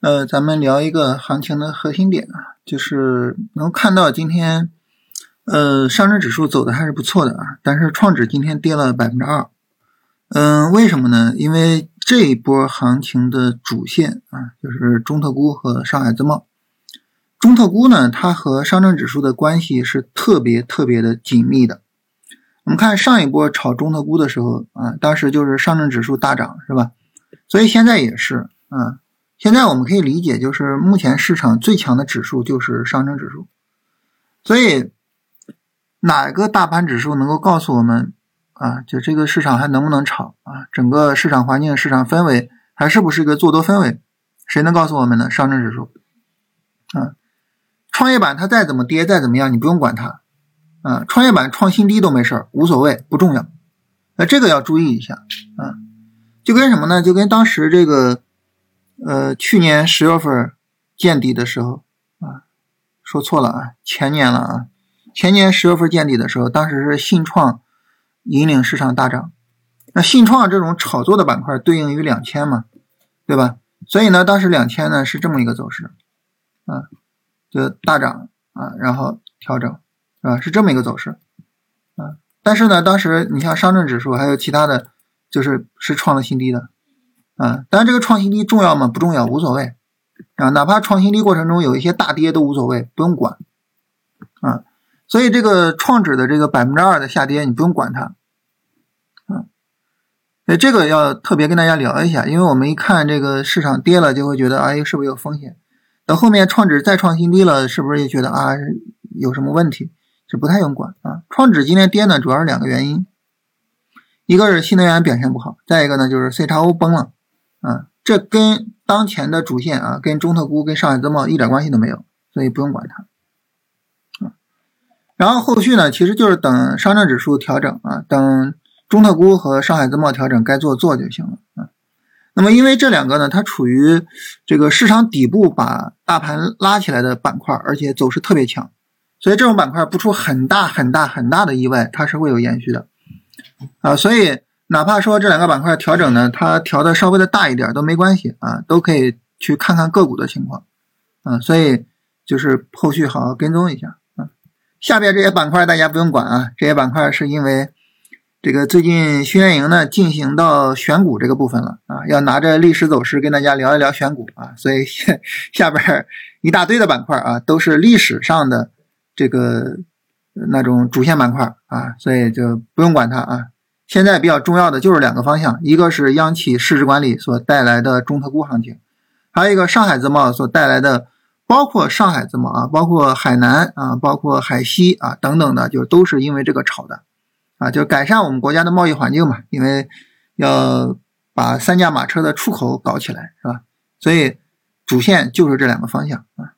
呃，咱们聊一个行情的核心点啊，就是能看到今天，呃，上证指数走的还是不错的啊，但是创指今天跌了百分之二。嗯，为什么呢？因为这一波行情的主线啊，就是中特估和上海自贸。中特估呢，它和上证指数的关系是特别特别的紧密的。我们看上一波炒中特估的时候啊，当时就是上证指数大涨，是吧？所以现在也是啊。现在我们可以理解，就是目前市场最强的指数就是上证指数。所以，哪个大盘指数能够告诉我们啊，就这个市场还能不能炒啊？整个市场环境、市场氛围还是不是一个做多氛围？谁能告诉我们呢？上证指数啊，创业板它再怎么跌，再怎么样，你不用管它。啊，创业板创新低都没事儿，无所谓，不重要。那这个要注意一下啊，就跟什么呢？就跟当时这个，呃，去年十月份见底的时候啊，说错了啊，前年了啊，前年十月份见底的时候，当时是信创引领市场大涨。那信创这种炒作的板块对应于两千嘛，对吧？所以呢，当时两千呢是这么一个走势啊，就大涨啊，然后调整。啊，是这么一个走势，啊，但是呢，当时你像上证指数还有其他的，就是是创了新低的，啊，当然这个创新低重要吗？不重要，无所谓，啊，哪怕创新低过程中有一些大跌都无所谓，不用管，啊，所以这个创指的这个百分之二的下跌你不用管它，啊，所以这个要特别跟大家聊一下，因为我们一看这个市场跌了就会觉得，哎，是不是有风险？等后面创指再创新低了，是不是也觉得啊有什么问题？是不太用管啊。创指今天跌呢，主要是两个原因，一个是新能源表现不好，再一个呢就是 C 叉 O 崩了啊。这跟当前的主线啊，跟中特估、跟上海自贸一点关系都没有，所以不用管它啊。然后后续呢，其实就是等上证指数调整啊，等中特估和上海自贸调整，该做做就行了啊。那么因为这两个呢，它处于这个市场底部，把大盘拉起来的板块，而且走势特别强。所以这种板块不出很大很大很大的意外，它是会有延续的，啊，所以哪怕说这两个板块调整呢，它调的稍微的大一点都没关系啊，都可以去看看个股的情况，啊，所以就是后续好好跟踪一下啊。下边这些板块大家不用管啊，这些板块是因为这个最近训练营呢进行到选股这个部分了啊，要拿着历史走势跟大家聊一聊选股啊，所以下边一大堆的板块啊都是历史上的。这个那种主线板块啊，所以就不用管它啊。现在比较重要的就是两个方向，一个是央企市值管理所带来的中特估行情，还有一个上海自贸所带来的，包括上海自贸啊，包括海南啊，包括海西啊等等的，就都是因为这个炒的啊，就改善我们国家的贸易环境嘛，因为要把三驾马车的出口搞起来，是吧？所以主线就是这两个方向啊。